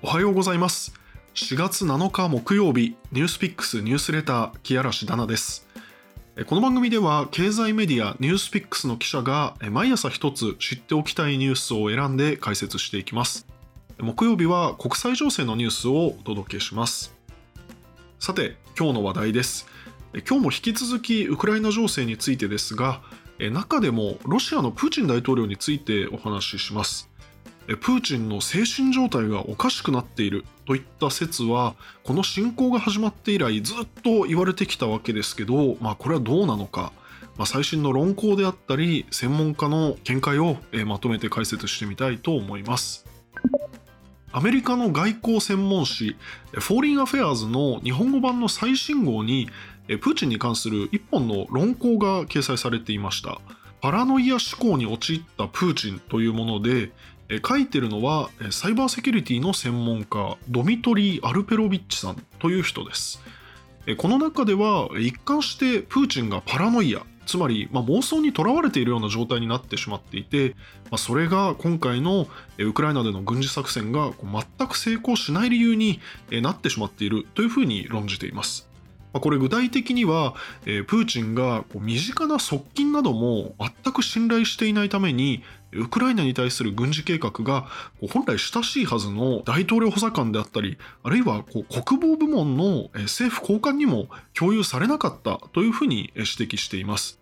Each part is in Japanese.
おはようございます。4月7日木曜日ニュースピックスニュースレター木嵐ダナです。この番組では経済メディアニュースピックスの記者が毎朝一つ知っておきたいニュースを選んで解説していきます。木曜日は国際情勢のニュースをお届けします。さて今日の話題です。今日も引き続きウクライナ情勢についてですが中でもロシアのプーチン大統領についてお話しします。プーチンの精神状態がおかしくなっているといった説はこの侵攻が始まって以来ずっと言われてきたわけですけど、まあ、これはどうなのか、まあ、最新の論考であったり専門家の見解をまとめて解説してみたいと思います。アメリカの外交専門誌フォーリン・アフェアーズの日本語版の最新号にプーチンに関する一本の論考が掲載されていました。パラノイア思考に陥ったプーチンというもので書いてるのはサイバーセキュリティの専門家ドミトリー・アルペロビッチさんという人ですこの中では一貫してプーチンがパラノイアつまり、まあ、妄想にとらわれているような状態になってしまっていて、まあ、それが今回のウクライナでの軍事作戦が全く成功しない理由になってしまっているというふうに論じています。これ具体的には、プーチンが身近な側近なども全く信頼していないためにウクライナに対する軍事計画が本来親しいはずの大統領補佐官であったりあるいは国防部門の政府高官にも共有されなかったというふうに指摘しています。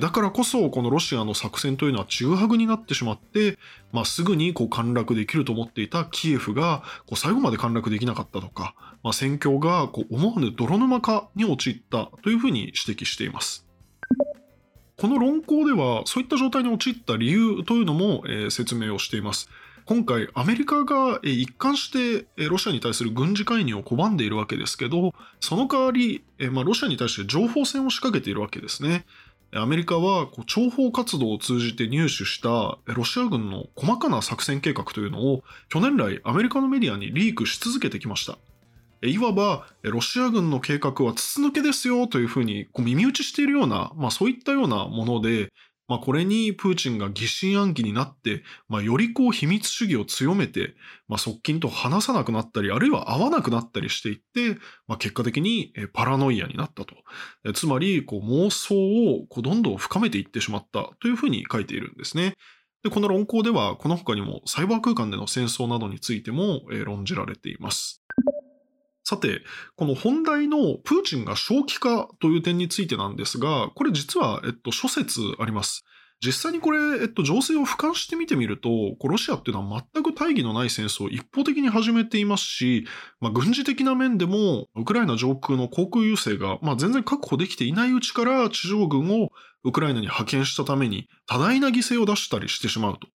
だからこそこのロシアの作戦というのはちぐはぐになってしまって、まあ、すぐにこう陥落できると思っていたキエフがこう最後まで陥落できなかったとか、まあ、戦況がこう思わぬ泥沼化に陥ったというふうに指摘しています。この論考ではそういった状態に陥った理由というのも、え、説明をしています。今回アメリカが一貫してロシアに対する軍事介入を拒んでいるわけですけどその代わり、まあ、ロシアに対して情報戦を仕掛けているわけですね。アメリカはこう諜報活動を通じて入手したロシア軍の細かな作戦計画というのを去年来アメリカのメディアにリークし続けてきました。いわばロシア軍の計画は筒抜けですよというふうにこう耳打ちしているような、まあ、そういったようなもので、まあ、これにプーチンが疑心暗鬼になって、まあ、よりこう秘密主義を強めて、まあ、側近と話さなくなったり、あるいは会わなくなったりしていって、まあ、結果的にパラノイアになったと。つまり、こう妄想をこうどんどん深めていってしまったというふうに書いているんですね。で、この論考では、この他にもサイバー空間での戦争などについても論じられています。さて、この本題のプーチンが正気かという点についてなんですが、これ実は、えっと、諸説あります。実際にこれ、えっと、情勢を俯瞰してみてみると、ロシアっていうのは全く大義のない戦争を一方的に始めていますし、まあ、軍事的な面でも、ウクライナ上空の航空優勢が、まあ、全然確保できていないうちから地上軍をウクライナに派遣したために多大な犠牲を出したりしてしまうと。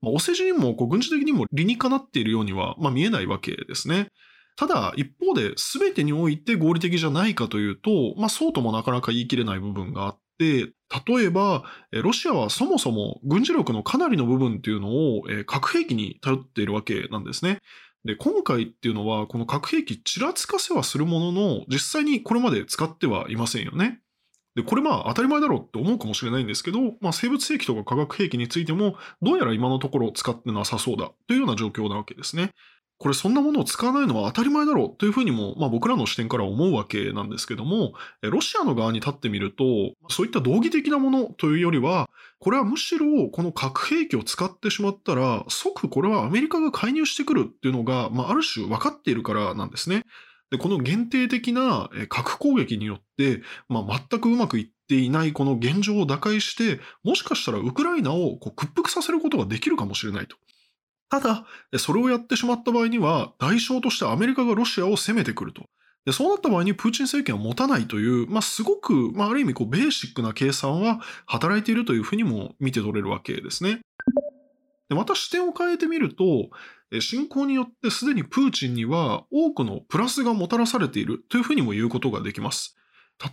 まあ、お世辞にも軍事的にも理にかなっているようには、見えないわけですね。ただ、一方で全てにおいて合理的じゃないかというと、まあそうともなかなか言い切れない部分があって、例えば、ロシアはそもそも軍事力のかなりの部分っていうのを核兵器に頼っているわけなんですね。で、今回っていうのは、この核兵器ちらつかせはするものの、実際にこれまで使ってはいませんよね。で、これまあ当たり前だろうって思うかもしれないんですけど、まあ生物兵器とか化学兵器についても、どうやら今のところ使ってなさそうだというような状況なわけですね。これそんなものを使わないのは当たり前だろうというふうにも、まあ、僕らの視点から思うわけなんですけども、ロシアの側に立ってみると、そういった道義的なものというよりは、これはむしろこの核兵器を使ってしまったら、即これはアメリカが介入してくるっていうのが、まあ、ある種分かっているからなんですね。で、この限定的な核攻撃によって、まあ、全くうまくいっていないこの現状を打開して、もしかしたらウクライナをこう屈服させることができるかもしれないと。ただ、それをやってしまった場合には、代償としてアメリカがロシアを攻めてくると。でそうなった場合にプーチン政権は持たないという、まあ、すごく、まあ、ある意味こうベーシックな計算は働いているというふうにも見て取れるわけですね。でまた視点を変えてみると、侵攻によってすでにプーチンには多くのプラスがもたらされているというふうにも言うことができます。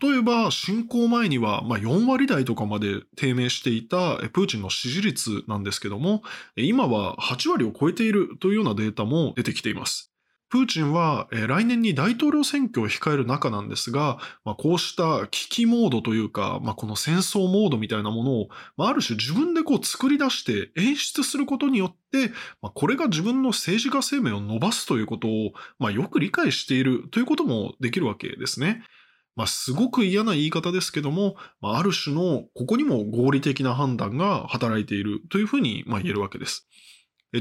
例えば、侵攻前には、ま、4割台とかまで低迷していたプーチンの支持率なんですけども、今は8割を超えているというようなデータも出てきています。プーチンは来年に大統領選挙を控える中なんですが、こうした危機モードというか、この戦争モードみたいなものを、あ、る種自分でこう作り出して演出することによって、これが自分の政治家生命を伸ばすということを、よく理解しているということもできるわけですね。まあ、すごく嫌な言い方ですけども、まあ、ある種のここにも合理的な判断が働いているというふうにまあ言えるわけです。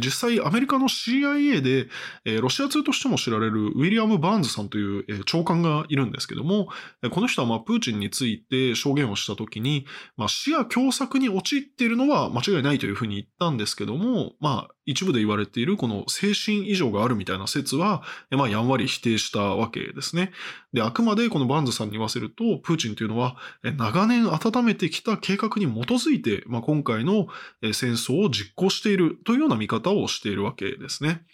実際アメリカの CIA で、ロシア通としても知られるウィリアム・バーンズさんという長官がいるんですけども、この人はまあプーチンについて証言をしたときに、まあ、視野狭窄に陥っているのは間違いないというふうに言ったんですけども、まあ、一部で言われているこの精神異常があるみたいな説は、まあ、やんわり否定したわけですね。で、あくまでこのバーンズさんに言わせると、プーチンというのは、長年温めてきた計画に基づいて、まあ、今回の戦争を実行しているというような見方方をしているわけですね。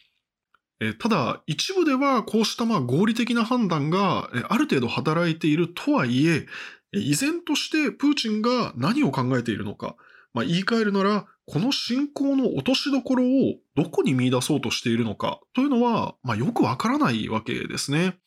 ただ、一部ではこうしたまあ合理的な判断がある程度働いているとはいえ、依然としてプーチンが何を考えているのか、まあ、言い換えるなら、この侵攻の落としどころをどこに見出そうとしているのかというのは、まあ、よくわからないわけですね。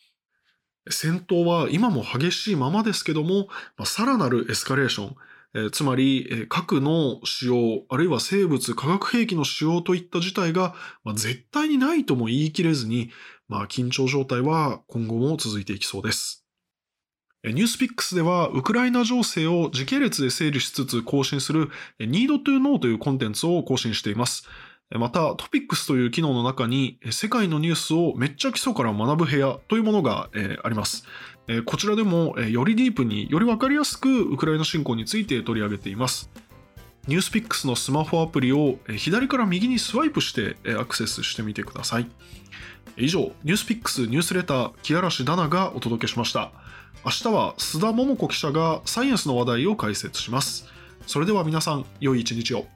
戦闘は今も激しいままですけども、まあ、さらなるエスカレーション、えー、つまり、えー、核の使用、あるいは生物、化学兵器の使用といった事態が、まあ、絶対にないとも言い切れずに、まあ、緊張状態は今後も続いていきそうです。ニュースピックスでは、ウクライナ情勢を時系列で整理しつつ更新する Need to Know というコンテンツを更新しています。また、トピックスという機能の中に、世界のニュースをめっちゃ基礎から学ぶ部屋というものがあります。こちらでも、よりディープによりわかりやすくウクライナ侵攻について取り上げています。ニュースピックスのスマホアプリを左から右にスワイプしてアクセスしてみてください。以上、ニュースピックスニュースレター木嵐ダナがお届けしました。明日は須田桃子記者がサイエンスの話題を解説します。それでは皆さん、良い一日を。